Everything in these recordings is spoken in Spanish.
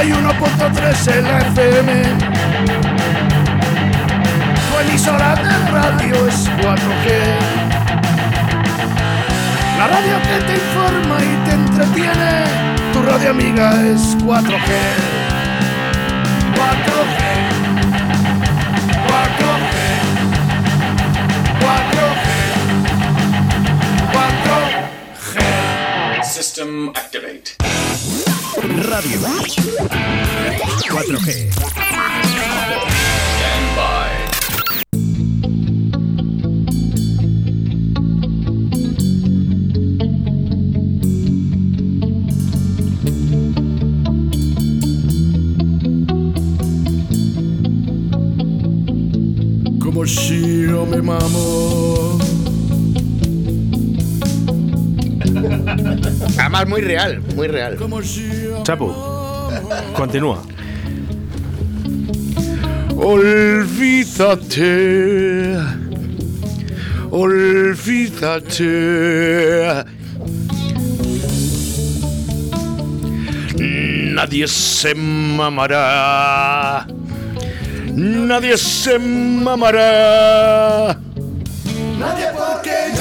91.3 en la FM. Tu emisora de radio es 4G. La radio que te informa y te entretiene. Tu radio amiga es 4G. 4G. 4G. 4G. 4G. System activate. Radio 4G. Stand by. Como si yo me mamo. Además, muy real, muy real. Como si yo Chapu, continúa. Olvídate. Olvídate. Nadie se mamará. Nadie se mamará. Nadie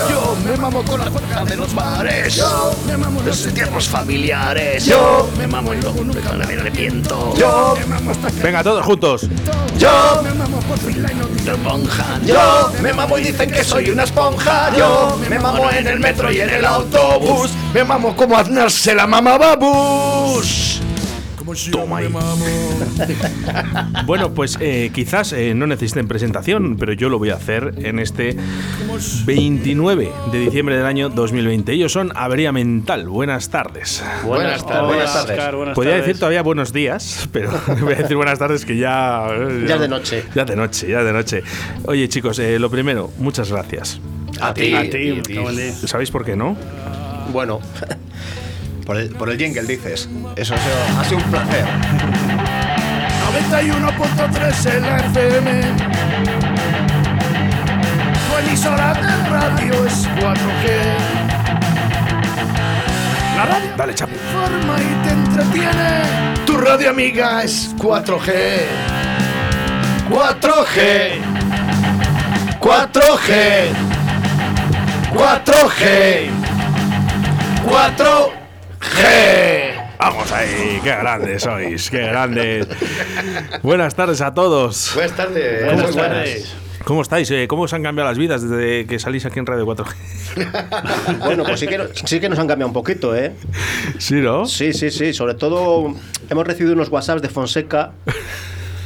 yo, me mamo con la fuerza de los mares. Yo me mamo los tiempos familiares. Yo me mamo y luego nunca me arrepiento. Yo me mamo hasta que Venga, todos juntos. Yo me mamo por fin la inútil esponja. Yo me mamo y dicen que soy una esponja. Yo me mamo en el metro y en el autobús. Me mamo como Aznar se la mama babús. Toma ahí. Bueno, pues eh, quizás eh, no necesiten presentación, pero yo lo voy a hacer en este 29 de diciembre del año 2020. Ellos son Avería Mental. Buenas tardes. Buenas tardes. Buenas tardes. buenas Podría tardes. decir todavía buenos días, pero voy a decir buenas tardes que ya... Ya es de noche. Ya de noche, ya de noche. Oye, chicos, eh, lo primero, muchas gracias. A ti. A ti, en diez. ¿Sabéis por qué no? Bueno, Por el, por el jingle dices. Eso ha sido, ha sido un placer. 91.3 en la FM. Tu emisora de radio es 4G. La radio Dale, te informa y te entretiene. tu radio amiga es 4G. 4G. 4G. 4G. 4G. Vamos ahí, qué grandes sois, qué grandes. Buenas tardes a todos. Buenas tardes. Buenas tardes. ¿Cómo estáis? Eh, ¿Cómo os han cambiado las vidas desde que salís aquí en Radio 4G? Bueno, pues sí que, sí que nos han cambiado un poquito, ¿eh? ¿Sí, no? Sí, sí, sí. Sobre todo hemos recibido unos WhatsApps de Fonseca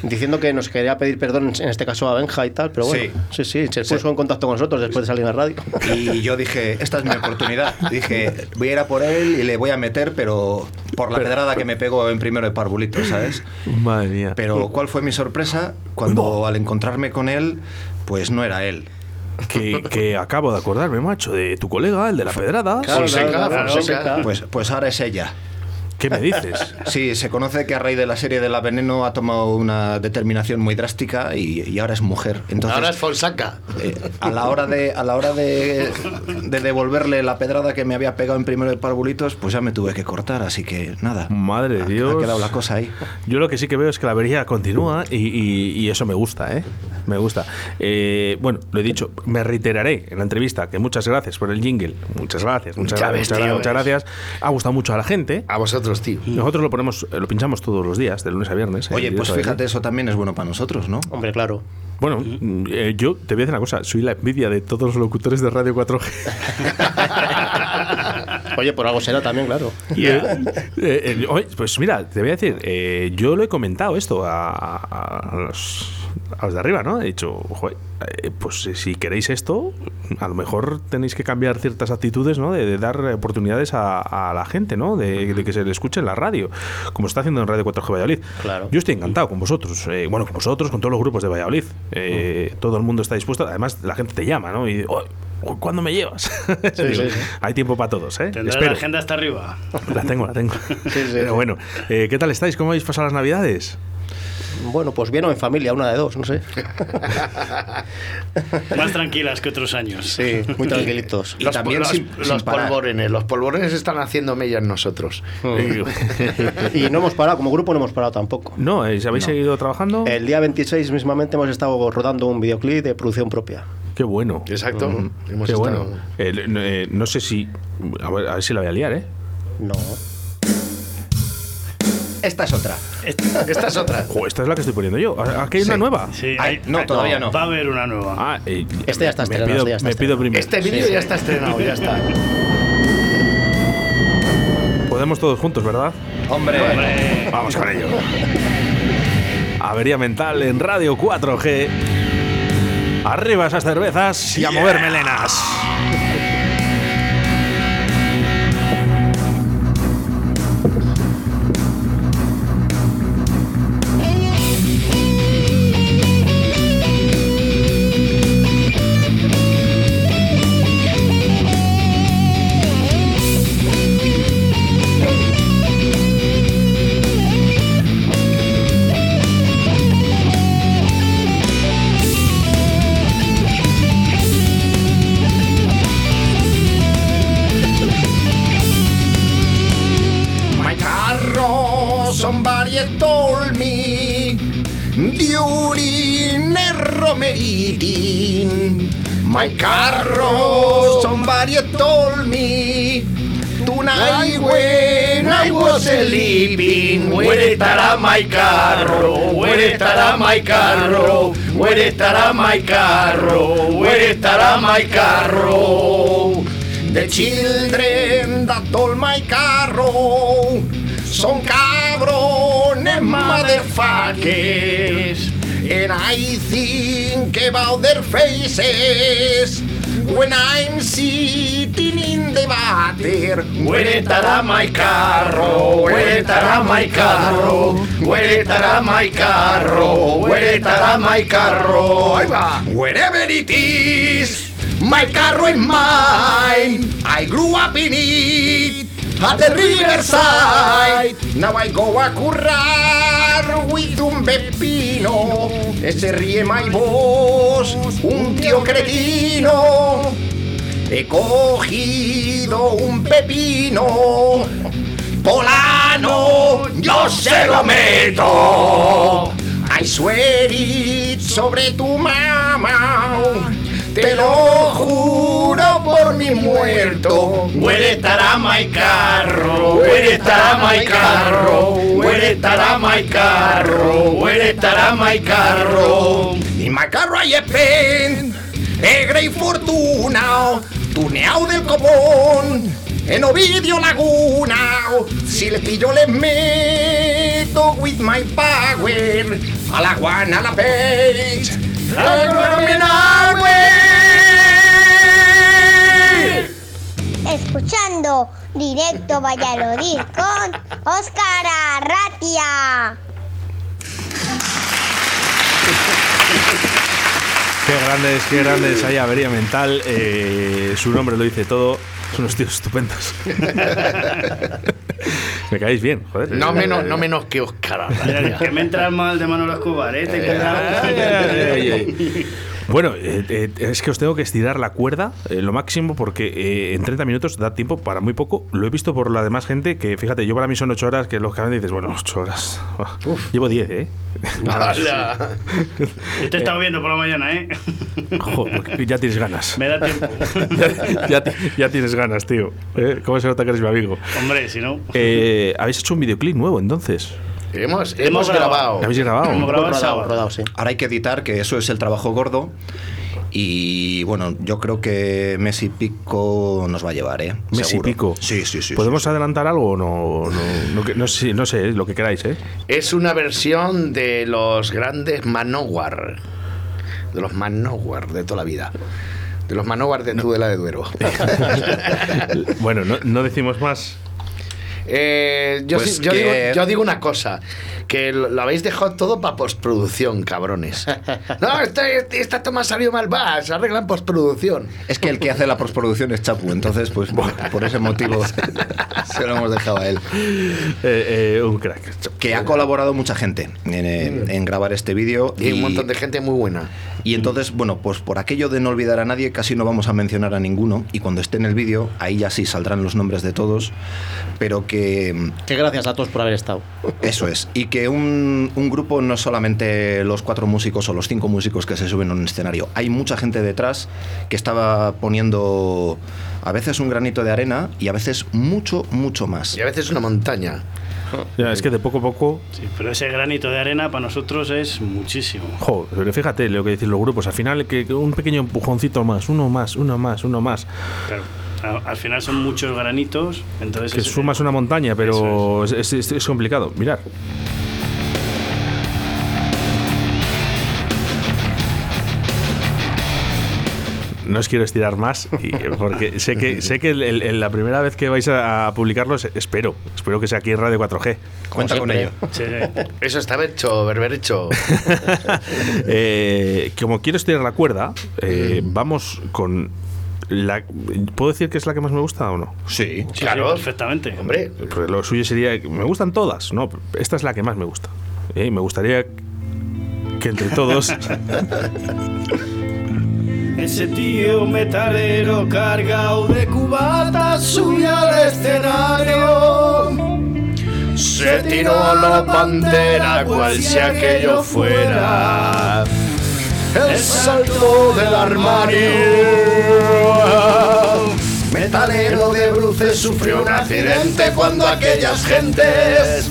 diciendo que nos quería pedir perdón, en este caso a Benja y tal, pero bueno, sí, sí, se puso en contacto con nosotros después de salir a la radio. Y yo dije, esta es mi oportunidad. Dije, voy a ir a por él y le voy a meter, pero por la pedrada que me pegó en primero de Parbulito, ¿sabes? Madre mía. Pero ¿cuál fue mi sorpresa? Cuando al encontrarme con él, pues no era él. Que, que acabo de acordarme, macho, de tu colega, el de la pedrada. Claro, Fonseca, claro, claro, Fonseca. Pues, pues ahora es ella. ¿Qué me dices? Sí, se conoce que a raíz de la serie de la veneno ha tomado una determinación muy drástica y, y ahora es mujer. Entonces, Ahora es Fonsaca. eh, a la hora de a la hora de, de devolverle la pedrada que me había pegado en primero de parvulitos, pues ya me tuve que cortar, así que nada. Madre de Ha- Dios. Ha quedado la cosa ahí. Yo lo que sí que veo es que la avería continúa y, y- y eso me gusta, ¿eh? Me gusta. Eh, bueno, lo he dicho, me reiteraré en la entrevista que muchas gracias por el jingle. Muchas gracias, muchas, gracias, ves, muchas, tío, muchas ves. gracias. Ha gustado mucho a la gente. A vosotros, tío. Nosotros lo ponemos, eh, lo pinchamos todos los días, de lunes a viernes. ¿eh? Oye, pues fíjate, eso también es bueno para nosotros, ¿no? Hombre, claro. Bueno, mm, eh, yo te voy a decir una cosa, soy la envidia de todos los locutores de Radio 4G. Oye, por algo será también, claro. Eh, eh, oye, pues mira, te voy a decir, eh, yo lo he comentado esto a, a- a los, a los de arriba, ¿no? He dicho, "Joder, eh, pues eh, si queréis esto, a lo mejor tenéis que cambiar ciertas actitudes, ¿no? De, de dar oportunidades a, a la gente, ¿no? De, de que se le escuche en la radio, como está haciendo en Radio 4G Valladolid. Claro. Yo estoy encantado con vosotros, eh, bueno, con vosotros, con todos los grupos de Valladolid. Eh, Todo el mundo está dispuesto, además la gente te llama, ¿no? Y, "Oye, ¿cuándo me llevas? Digo, sí, sí. Hay tiempo para todos, ¿eh? Espero. la agenda hasta arriba. La tengo, la tengo. Pero bueno, eh, ¿qué tal estáis? ¿Cómo habéis pasado las navidades? Bueno, pues bien o en familia, una de dos, no sé. Más tranquilas que otros años. Sí, muy tranquilitos. Y también los, sin- los sin parar. polvorones, los están haciendo mella en nosotros. Y no hemos parado, como grupo no hemos parado tampoco. No, ¿eh? ¿habéis seguido trabajando? El día 26 mismamente hemos estado rodando un videoclip de producción propia. Qué bueno. Exacto. Hemos Qué estado- bueno. Eh, no, eh, no sé si. A ver, a ver si la voy a liar, ¿eh? No. Esta es otra. Esta es otra. Jo, esta es la que estoy poniendo yo. ¿Aquí hay una nueva? Sí, no, todavía no. Va a haber una nueva. Ah, eh, Este ya está me estrenado, pido, este ya está me pido primero. Este vídeo ya está estrenado, ya está. Podemos todos juntos, ¿verdad? Hombre, Vamos con ello. Avería mental en Radio 4G. Arriba esas cervezas y a mover melenas. My carro, somebody told me tonight when I was sleeping. Where estará my carro? Where estará my carro? Where estará my carro? Where estará my carro? The children that told my carro son cabrones motherfuckers. And I think about their faces when I'm sitting in the water. Where estará my carro? Where estará my carro? Where estará my carro? Where estará my carro? Ahí va. Wherever it is. My carro is mine. I grew up in it. At the riverside. Now I go a currar with un pepino. Ese ríe my. Un tío cretino. He cogido un pepino. Polano, yo se lo meto. I swear it sobre tu mamá. Te lo juro por mi muerto. Where estará my carro? Where estará my carro? Where estará my carro? Where estará my carro? In my carro I spent a great fortuna. Tuneado del copón. En Ovidio Laguna, si les pillo les meto with my power a la Juana, la Page, Escuchando directo Valladolid con Óscar Arratia. Qué grandes, qué grandes hay Avería Mental. eh, su nombre lo dice todo. Son unos tíos estupendos. Me caéis bien, joder. No menos, no menos que Oscar. Que me entra mal de Manolo Escobar, ¿eh? Te Bueno, eh, eh, es que os tengo que estirar la cuerda eh, lo máximo porque eh, en 30 minutos da tiempo para muy poco. Lo he visto por la demás gente que, fíjate, yo para mí son 8 horas, que los que dices, bueno, 8 horas. Llevo 10, ¿eh? Yo te he estado viendo por la mañana, ¿eh? Joder, ya tienes ganas. Me da tiempo. ya, ya ti- ya tienes ganas, tío. ¿Eh? ¿Cómo se nota que eres mi amigo? Hombre, si no. Eh, Habéis hecho un videoclip nuevo entonces. Hemos, hemos grabado. ¿Lo habéis grabado? Hemos grabado rodado, rodado, sí. ahora hay que editar, que eso es el trabajo gordo. Y bueno, yo creo que mes y pico nos va a llevar, ¿eh? Mes y Seguro. pico. Sí, sí, sí. ¿Podemos sí, sí. adelantar algo o no? No, no, no sé, no sé, lo que queráis, ¿eh? Es una versión de los grandes Manowar. De los Manowar de toda la vida. De los Manowar de Tudela de Duero. bueno, no, no decimos más. Eh, yo, Pues sí- yo que- digo, yo digo una cosa, que lo, lo habéis dejado todo para postproducción, cabrones. No, esta, esta toma salió mal, va, se arregla en postproducción. Es que el que hace la postproducción es Chapu, entonces, pues por, por ese motivo se lo hemos dejado a él. Eh, eh, un crack. Que ha colaborado mucha gente en, eh, en grabar este vídeo. Y un montón de gente muy buena. Y entonces, bueno, pues por aquello de no olvidar a nadie, casi no vamos a mencionar a ninguno. Y cuando esté en el vídeo, ahí ya sí saldrán los nombres de todos. Pero que. Que gracias a todos por haber estado. Eso es. Y que un, un grupo no es solamente los cuatro músicos o los cinco músicos que se suben a un escenario. Hay mucha gente detrás que estaba poniendo a veces un granito de arena y a veces mucho, mucho más. Y a veces una montaña. Ya, es que de poco a poco. Sí, pero ese granito de arena para nosotros es muchísimo. Jo, pero fíjate lo que dicen los grupos. Al final, que que un pequeño empujoncito más, uno más, uno más, uno más. Pero a- al final son muchos granitos, entonces Que es- sumas una montaña, pero es, es- es- es complicado. Mirad. No os quiero estirar más y- porque sé que sé que el- el- la primera vez que vais a, a publicarlos espero espero que sea aquí en Radio 4G. Cuenta con ello. Sí, sí. Eso estaba hecho, berber hecho. Eh, como quiero estirar la cuerda, eh, vamos con la. ¿Puedo decir que es la que más me gusta o no? Sí. Sí, Claro. sí, perfectamente. Hombre, Porque lo suyo sería. Me gustan todas, no. Esta es la que más me gusta. Eh, me gustaría que entre todos. Ese tío metalero cargado de cubatas subía al escenario. se tiró a la pantera cual si aquello fuera el salto del armario. Metalero de bruces sufrió un accidente cuando aquellas gentes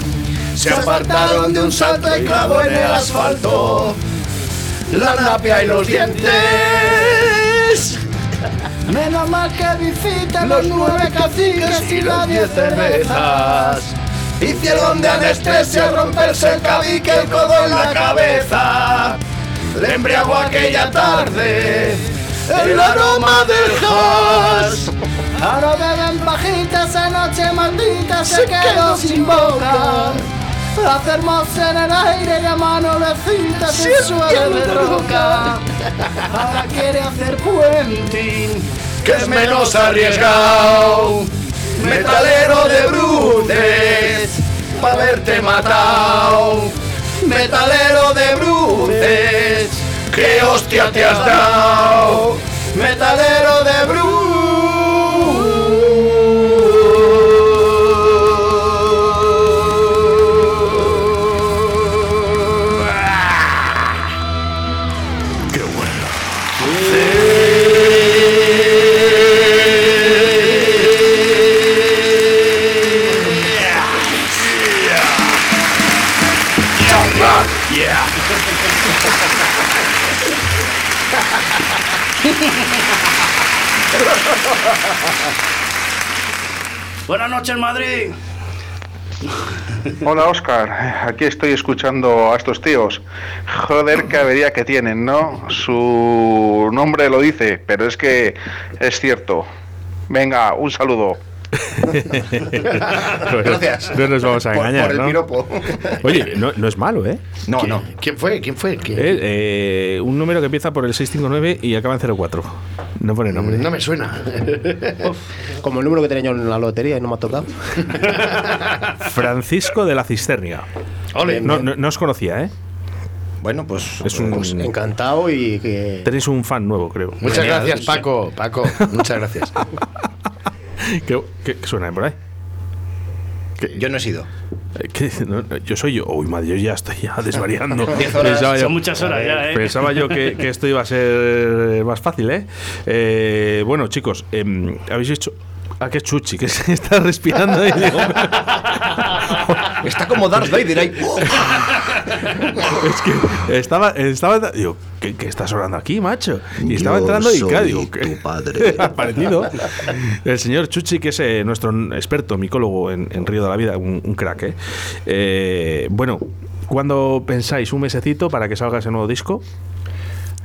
se apartaron de un salto y clavó en el asfalto la napia y los dientes. Menos mal que visita Los nueve caciques y las diez cervezas hicieron de anestesia romperse el cabique, el codo en la cabeza. Le embriagó aquella tarde el aroma del gas. Ahora beben pajitas, esa noche maldita se quedó sin boca. Hacemos en el aire y a mano de cinta se suelo de roca. Ahora quiere hacer puenting. que es menos arriesgado. Metalero de brutes, pa' haberte matado. Metalero de brutes, que hostia te has dado. Metalero de Buenas noches, Madrid. Hola Oscar, aquí estoy escuchando a estos tíos. Joder, qué avería que tienen, ¿no? Su nombre lo dice, pero es que es cierto. Venga, un saludo. Gracias. No nos vamos a Por- engañar, por el ¿no? piropo. Oye, no, no es malo, ¿eh? No, no. ¿Quién fue? ¿Quién fue? ¿Quién? Eh, eh, un número que empieza por el 659 y acaba en 04. No pone nombre. No me suena. Como el número que tenía yo en la lotería y no me ha tocado. Francisco de la Cisternia. Ole. No, no, no os conocía, ¿eh? Bueno, pues. Es un- pues, Encantado y que. Tenéis un fan nuevo, creo. Muchas gracias, Paco. Paco, muchas gracias. ¿Qué, qué- qué suena por ahí? yo no he sido. Eh, ¿qué? No, yo soy yo. Uy, madre, yo ya estoy ya desvariando. Pensaba yo- Son muchas horas ya, ¿eh? Pensaba yo que, que esto iba a ser más fácil, ¿eh? Eh, bueno, chicos, em, habéis hecho. Ah, qué chuchi, que se está respirando ahí. digo, Está como Darth Vader ahí. es que estaba. estaba digo, ¿qué, qué está sonando aquí, macho? Y estaba Yo entrando y soy claro, digo, tu ¿qué? padre. ha parecido. El señor Chuchi, que es eh, nuestro experto micólogo en, en Río de la Vida, un, un crack, ¿eh? Eh, Bueno, ¿cuándo pensáis un mesecito para que salga ese nuevo disco?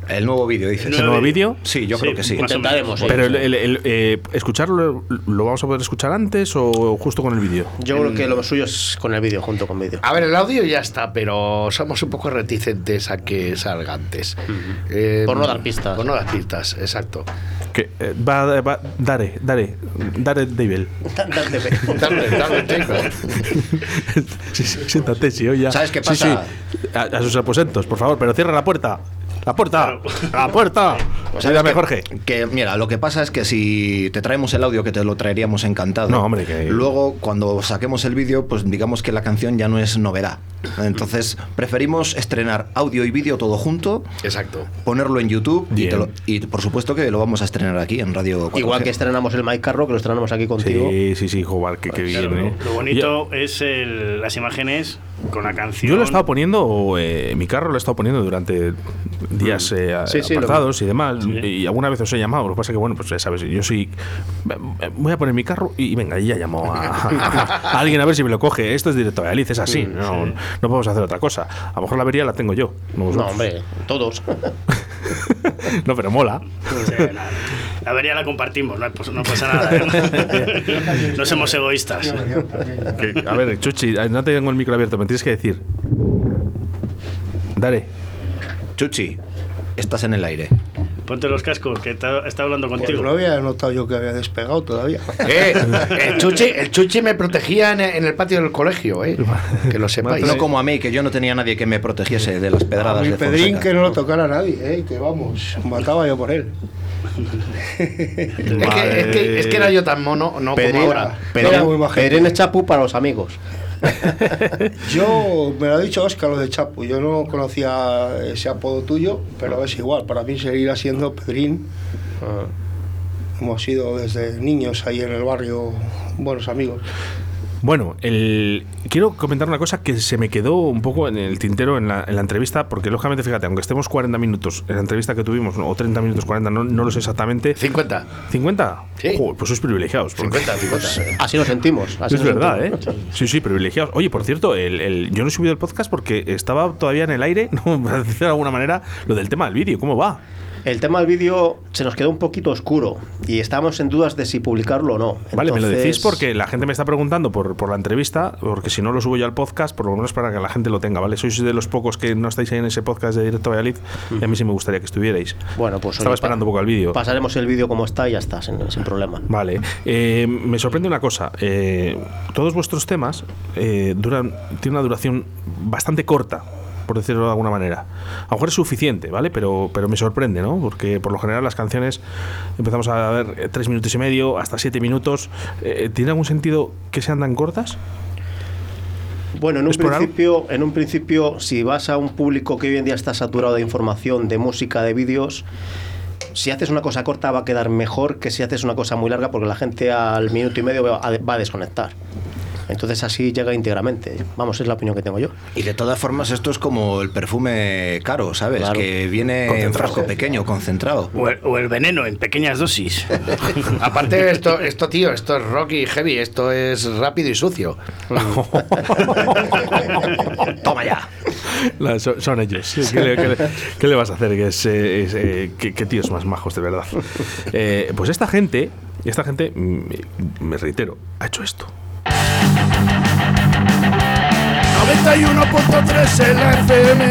El nuevo vídeo, dices. ¿El nuevo vídeo? Sí, yo Sí, creo que sí. menos. Pero el, el- el- eh, escucharlo, ¿lo vamos a poder escuchar antes o justo con el vídeo? Yo creo que lo suyo es con el vídeo, junto con vídeo. A ver, el audio ya está, pero somos un poco reticentes a que salga antes. Eh, Por no dar pistas. Por no dar pistas, exacto. Que, eh, va, va, dare, dare, dare, David. Dale, dale, chico. Sí, sí, siéntate, sí, oye. ¿Sabes qué Sí, pasa? sí. A, a sus aposentos, por favor, pero cierra la puerta. ¡La puerta! ¡La puerta! Ayúdame, Jorge. Que mira, lo que pasa es que si te traemos el audio, que te lo traeríamos encantado. No, hombre, que- Luego, cuando saquemos el vídeo, pues digamos que la canción ya no es novedad. Entonces, preferimos estrenar audio y vídeo todo junto, Exacto. ponerlo en YouTube y, te lo- y, por supuesto que lo vamos a estrenar aquí en Radio 4G. Igual que estrenamos el Mike Carro, que lo estrenamos aquí contigo. Sí, sí, sí, joder, que, que Claro, bien, lo, ¿eh? lo bonito es el- las imágenes con la canción. Yo lo he estado poniendo, eh, mi carro lo he estado poniendo durante días eh, Sí, sí, lo- apartados y demás. Y alguna vez os he llamado. Lo que pasa que, bueno, pues ya sabes, yo sí. Voy a poner mi carro y venga, y ya llamo a, a alguien a ver si me lo coge. Esto es directo de Alice, es así. no, no podemos hacer otra cosa. A lo mejor la avería la tengo yo. No, No, vosotros. hombre, todos. no, pero mola. Sí, la, la avería la compartimos, no, pues pasa nada. ¿eh? no somos egoístas. Que- a ver, Chuchi, eh, no tengo el micro abierto, me tienes que decir. Dale. Chuchi, estás en el aire. Ponte los cascos, que está, está hablando Pues contigo. no había notado yo que había despegado todavía. Eh, el, chuchi, el Chuchi me protegía en, en el patio del colegio, eh. Que lo sepáis. No como a mí, que yo no tenía nadie que me protegiese de las A pedradas mi de Pedrín Fonseca. que no lo tocara nadie, eh, que vamos, mataba yo por él. Es que, es, que, es que era yo tan mono, no como Pedrín, ahora. Era muy Pedrín. Pedrín es chapu para los amigos. Yo, me lo ha dicho Óscar lo de Chapu, yo no conocía ese apodo tuyo, pero es igual, para mí seguirá siendo Pedrín. Hemos sido desde niños ahí en el barrio buenos amigos. Bueno, el... quiero comentar una cosa que se me quedó un poco en el tintero en la, en la entrevista, porque lógicamente, fíjate, aunque estemos 40 minutos en la entrevista que tuvimos, o 30 minutos, 40, no, no lo sé exactamente. 50. ¿50? Sí. Pues sois privilegiados. porque- 50, 50. Así lo sentimos. Así Es verdad, ¿eh? Sí, sí, privilegiados. Oye, por cierto, el, el- yo no he subido el podcast porque estaba todavía en el aire, no, de alguna manera, lo del tema del vídeo, ¿cómo va? El tema del vídeo se nos quedó un poquito oscuro y estábamos en dudas de si publicarlo o no. Vale, me lo decís porque la gente me está preguntando por, por la entrevista, porque si no lo subo yo al podcast, por lo menos para que la gente lo tenga, ¿vale? Sois de los pocos que no estáis ahí en ese podcast de Directo Valladolid y a mí sí me gustaría que estuvierais. Bueno, pues Estaba oye, esperando un poco al vídeo. Pasaremos el vídeo como está y ya está, sin, sin problema. Vale, Eh, me sorprende una cosa. eh, todos vuestros temas eh, duran, tienen una duración bastante corta, por decirlo de alguna manera. A lo mejor es suficiente, ¿vale? Pero, pero me sorprende, ¿no? Porque por lo general las canciones empezamos a ver eh, tres minutos y medio hasta siete minutos. Eh, ¿Tiene algún sentido que sean tan cortas? Bueno, en un, principio, en un principio, si vas a un público que hoy en día está saturado de información, de música, de vídeos, si haces una cosa corta va a quedar mejor que si haces una cosa muy larga porque la gente al minuto y medio va a desconectar. Entonces así llega íntegramente. Vamos, es la opinión que tengo yo. Y de todas formas, esto es como el perfume caro, ¿sabes? Claro. Que viene en frasco pequeño, concentrado. O el, o el veneno en pequeñas dosis. Aparte, esto, esto, tío, esto es rock y heavy, esto es rápido y sucio. Toma ya. Son, son ellos. ¿Qué le, qué le- qué le vas a hacer? Que es, eh, es, eh, qué, qué tíos más majos, de verdad. Eh, pues esta gente, esta gente, mm, me reitero, ha hecho esto. 91.3 en la FM.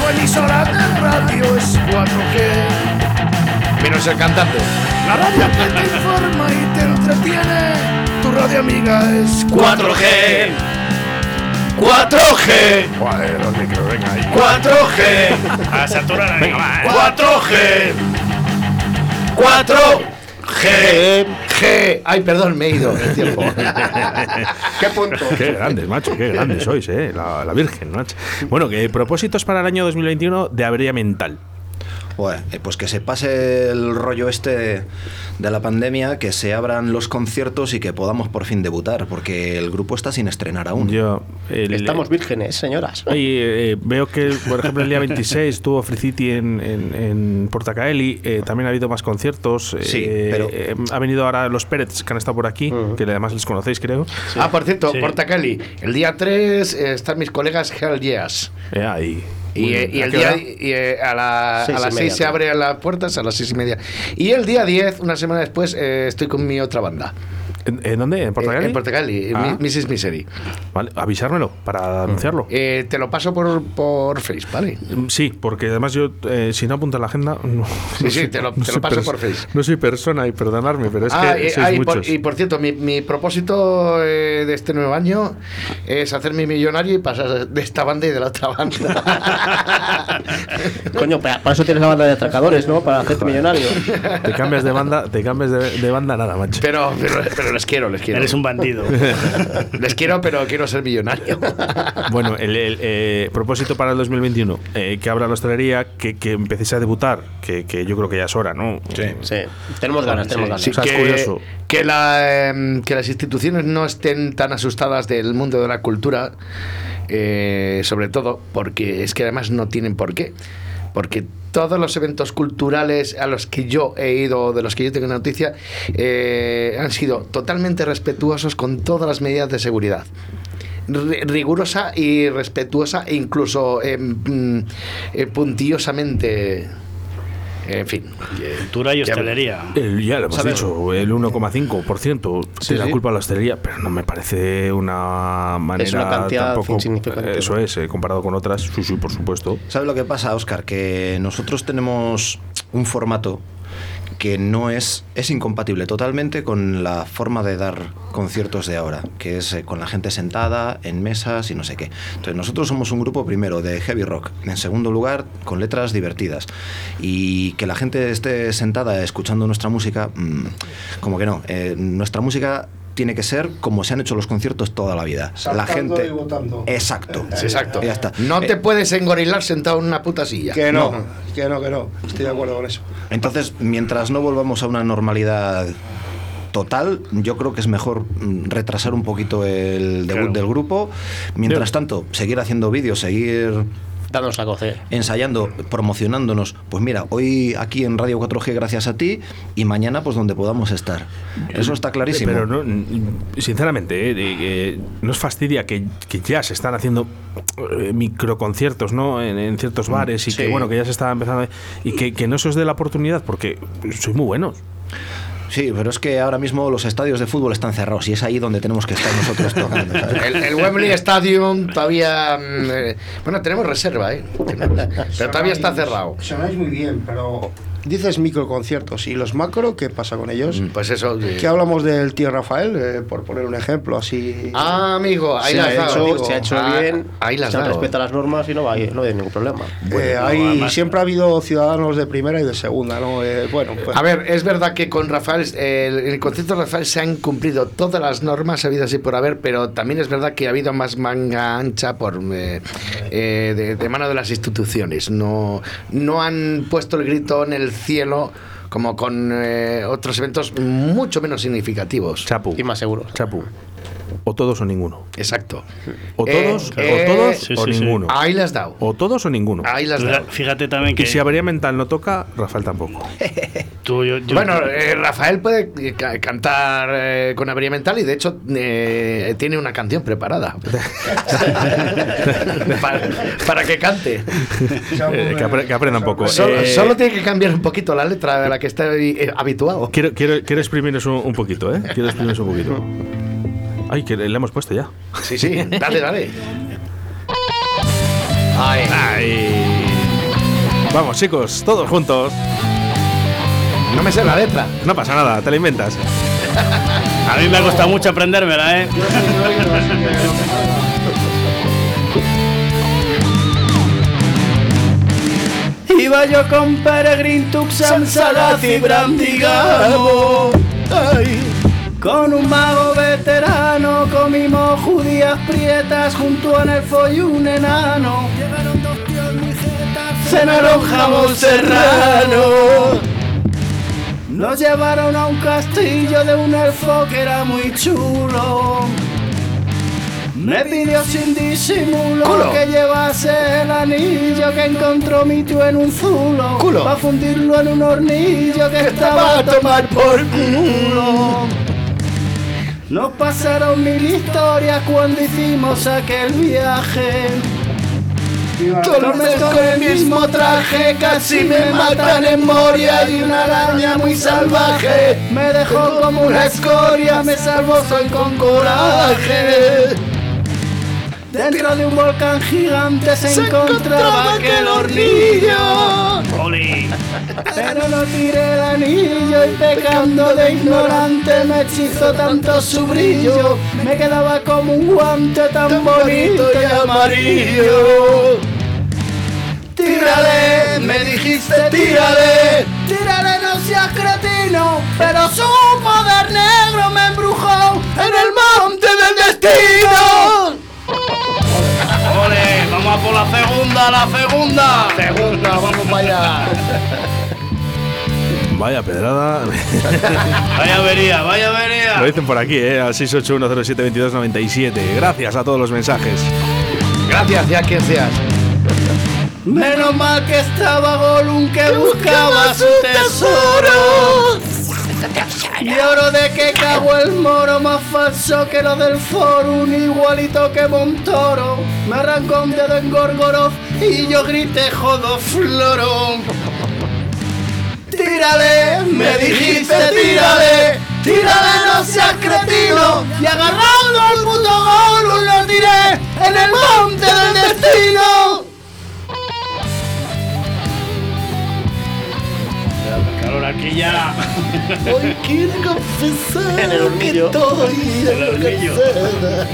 Tu emisora de radio es 4G. Menos el cantante. La radio que te informa y te entretiene. Tu radio amiga es 4G. 4G. Joder, los micros, venga ahí. 4G. A saturar ahí. 4G. 4G. Ay, perdón, me he ido el tiempo. ¿Qué punto? Qué grandes, macho, qué grandes sois, eh. La, la Virgen, macho. Bueno, que propósitos para el año 2021 de avería mental. Bueno, eh, pues que se pase el rollo este de la pandemia, que se abran los conciertos y que podamos por fin debutar, porque el grupo está sin estrenar aún. Yo, el- Estamos vírgenes, señoras. Oye, eh, veo que, por ejemplo, el día 26 tuvo Free City en, en, en Portacaeli. eh, también ha habido más conciertos. Sí, eh, pero- eh, ha venido ahora los Pérez, que han estado por aquí, que además les conocéis, creo. Ah, por cierto, Sí. Porta Cali. El día 3 eh, están mis colegas Hell Yes. Eh, ahí. Y, eh, y ¿A el qué día y, eh, a, la- a Seis y las media, 6 se abren las puertas, a las 6 y media. Y el día 10, una semana después, eh, estoy con mi otra banda. ¿En, en dónde? ¿En Eh, Portugal? en Portugali, Ah. Mrs. Misery. Vale, avisármelo para anunciarlo. Eh, te lo paso por, por Face, ¿vale? Mm, Sí, porque además yo, eh, si no apunto en la agenda. No, Sí, no sí, soy- te lo- no te lo soy paso por Face. No soy persona y perdonarme, pero es Ah, que eh, sois ah, y, por, muchos. y por cierto, mi, mi propósito eh, de este nuevo año es hacerme millonario y pasar de esta banda y de la otra banda. Coño, para, para eso tienes la banda de atracadores, ¿no? Para hacerte millonario. Te cambias de banda, te cambias de, de banda nada, macho. Pero, pero, pero les quiero, les quiero. Eres un bandido. Les quiero, pero quiero ser millonario. Bueno, el, el, eh, propósito para el 2021, eh, que abra la hostelería, que, que empecéis a debutar, que, que yo creo que ya es hora, ¿no? Sí. Tenemos ganas, tenemos ganas. Sí, O sea, es que, curioso. que la, em, que las instituciones no estén tan asustadas del mundo de la cultura, eh, sobre todo porque es que además no tienen por qué. Porque todos los eventos culturales a los que yo he ido, de los que yo tengo noticia, eh, han sido totalmente respetuosos con todas las medidas de seguridad. Ri- rigurosa y respetuosa e incluso eh, mm, eh, puntillosamente en fin Cultura y Ya- hostelería. El- ya lo hemos ¿Sabes? dicho, el 1,5% Sí, tiene la sí. culpa a la hostelería, pero no me parece una manera una cantidad tampoco. insignificante. Eso es, eh, comparado con otras, sí, sí, por supuesto. ¿Sabes lo que pasa, Oscar? Que nosotros tenemos un formato que no es, es incompatible totalmente con la forma de dar conciertos de ahora, que es eh, con la gente sentada, en mesas y no sé qué. Entonces nosotros somos un grupo primero de heavy rock, en segundo lugar con letras divertidas y que la gente esté sentada escuchando nuestra música, mm, como que no, Eh, nuestra música tiene que ser como se han hecho los conciertos toda la vida. la gente... y votando. Exacto. Exacto. Ya está. No Eh, te puedes engorilar sentado en una puta silla. Que no, que no, que no. Estoy de acuerdo con eso. Entonces, mientras no volvamos a una normalidad total, yo creo que es mejor mm, retrasar un poquito el debut Claro. del grupo. Mientras tanto, seguir haciendo vídeos, seguir Danos a cocer. ensayando, promocionándonos. Pues mira, hoy aquí en Radio 4G gracias a ti y mañana pues donde podamos estar. Eso está clarísimo. Pero no, sinceramente, eh, eh, eh, nos fastidia que, que ya se están haciendo eh, microconciertos ¿no? en, en ciertos bares y que bueno que ya se está empezando a- y que, que no se os dé la oportunidad porque sois muy buenos. Sí, pero es que ahora mismo los estadios de fútbol están cerrados y es ahí donde tenemos que estar nosotros tocando. ¿sabes? El, el Wembley Stadium todavía. mm, eh, bueno, tenemos reserva, ¿eh? Pero todavía está cerrado. Sonáis muy bien, pero dices microconciertos. ¿Y los macro qué pasa con ellos? Mm, Pues eso. eh, ¿Qué hablamos del tío Rafael? Eh, por poner un ejemplo así. Ah, amigo, ahí Se las ha, dado, hecho, amigo. se ha hecho Ah, bien, Ahí las se dado. respeta las normas y no, va, no hay ningún problema. Eh, no, hay- además- siempre ha habido ciudadanos de primera y de segunda, ¿no? Eh, bueno, pues, A ver, es verdad que con Rafael, eh, el, el concierto de Rafael se han cumplido todas las normas habidas así por haber, pero también es verdad que ha habido más manga ancha por eh, eh, de, de mano de las instituciones. No, no han puesto el grito en el cielo como con eh, otros eventos mucho menos significativos. Chapu. Y más seguro. Chapu. O todos o ninguno. Exacto. O Eh, todos, eh, o todos sí, o sí, sí. ninguno. Ahí las has dado. O todos o ninguno. Ahí las dado. Fíjate también que Y si avería mental no toca, Rafael tampoco. tú, yo, yo- Bueno, eh, Rafael puede eh, ca- cantar eh, con avería mental y de hecho eh, tiene una canción preparada para, para que cante. Eh, que, apre- que aprenda un poco. Solo, Eh, solo tiene que cambiar un poquito la letra de la que está eh, habituado. Quiero, quiero, quiero exprimiros un, un poquito, ¿eh? Quiero exprimiros un poquito. Ay, que le hemos puesto ya. Sí, sí, dale, dale. Ay. Ay. Vamos, chicos, todos juntos. No me sé la letra. No pasa nada, te la inventas. a mí me ha costado mucho aprendérmela, ¿eh? Iba yo con Peregrin, Tuxan, Sagaz y Brandigamo. Con un mago veterano comimos judías prietas junto a Nelfo y un enano. Llegaron dos tíos mijetas, cenaron jamón serrano. Nos llevaron a un castillo de un elfo que era muy chulo. Me pidió sin disimulo Culo. que llevase el anillo que encontró mi tío en un zulo. Culo. Para fundirlo en un hornillo que estaba a tomar por culo. Nos pasaron mil historias cuando hicimos aquel viaje. Todo el mes con el mismo traje, casi me matan en Moria y una araña muy salvaje me dejó como una escoria, me salvó soy con coraje. Dentro de un volcán gigante se, encontraba aquel hornillo. Oli. Pero no tiré el anillo y pecando de ignorante me hechizó tanto su brillo. Me quedaba como un guante tan, bonito y amarillo. Tírale, me dijiste tírale, tírale no seas cretino, pero su poder negro me embrujó en el monte del destino. Vamos a por la segunda, la segunda. Segunda, vamos para allá. Vaya pedrada. Vaya avería, vaya avería. Lo dicen por aquí, ¿eh? Al 681072297. Gracias a todos los mensajes. Gracias, ya quien seas. Menos mal que estaba Gollum que buscaba su tesoro. Y oro de que cago el moro más falso que lo del forum, igualito que Montoro. Me arrancó un dedo en Gorgoroth y yo grité jodo floro. Tírale, me dijiste tírale, tírale no seas cretino. Y agarrando al puto Gollum lo tiré en el monte del destino. Aquí ya. Hoy quiero confesar En el que estoy En el.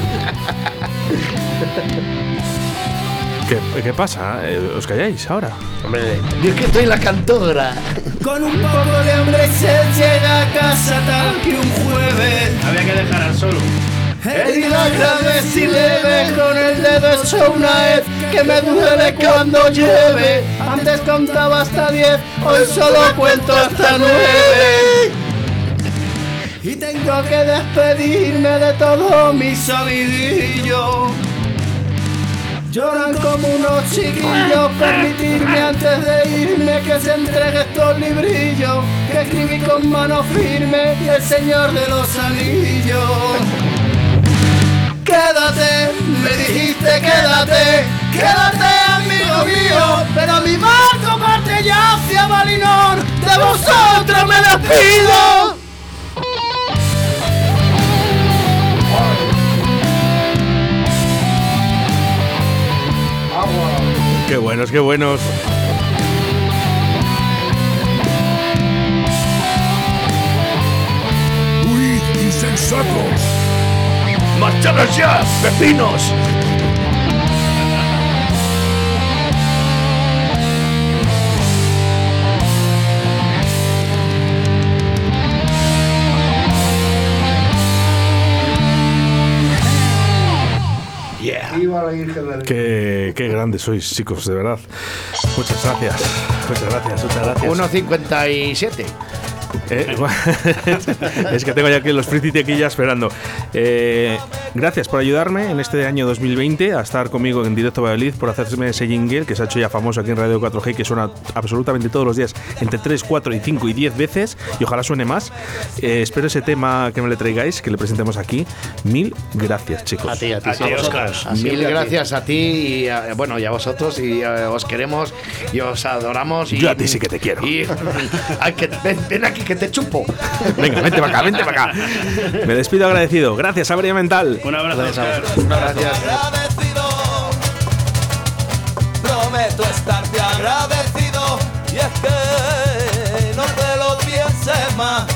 ¿Qué, qué pasa? Eh, ¿Os calláis ahora? Hombre, Yo es que estoy en la cantora. Con un poco de hambre se llega a casa tal que un jueves. Había que dejar al solo. Herida grave si leve, con el dedo hecho una vez que me duele cuando llueve. Antes contaba hasta diez, hoy solo cuento hasta nueve. Y tengo que despedirme de todo mi sabidillo. Lloran como unos chiquillos, permitirme antes de irme que se entregue estos librillos que escribí con mano firme y el señor de los anillos. Quédate, me dijiste quédate, quédate amigo mío, pero mi barco parte ya hacia Valinor, de vosotros me despido. Qué buenos, qué buenos. ¡Uy, insensatos! ¡Marcharos ya, pepinos! Qué, qué grandes sois, chicos, de verdad. Muchas gracias. Muchas gracias, muchas gracias. 1.57. Eh, es que tengo ya aquí los Príncipe aquí ya esperando. Eh, gracias por ayudarme en este año 2020 a estar conmigo en directo Valladolid, por hacerme ese jingle que se ha hecho ya famoso aquí en Radio 4G, que suena absolutamente todos los días entre 3, 4 y 5 y 10 veces, y ojalá suene más. Eh, espero ese tema que me le traigáis, que le presentemos aquí. Mil gracias, chicos. a ti, a ti. A ti, Oscar. Mil gracias a ti y a- bueno, y a vosotros y eh, os queremos y os adoramos. Y, Yo a ti sí que te quiero. Y, Ay, que- ven, ven aquí que te chupo. Venga, vente para acá, vente para acá. Me despido agradecido. Gracias, Avería Mental. Un abrazo. Gracias. agradecido. Prometo estarte agradecido. Y es que no te lo pienses más.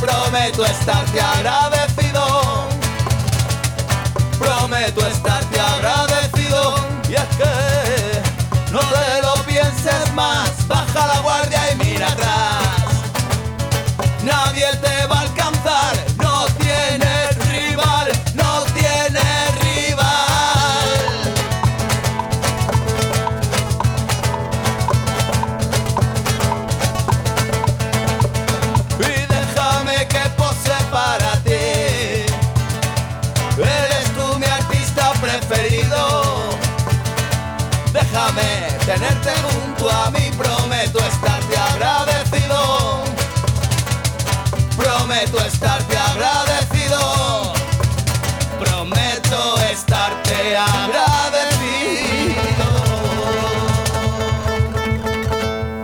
Prometo estarte agradecido. prometo estarte agradecido. Y es que no te lo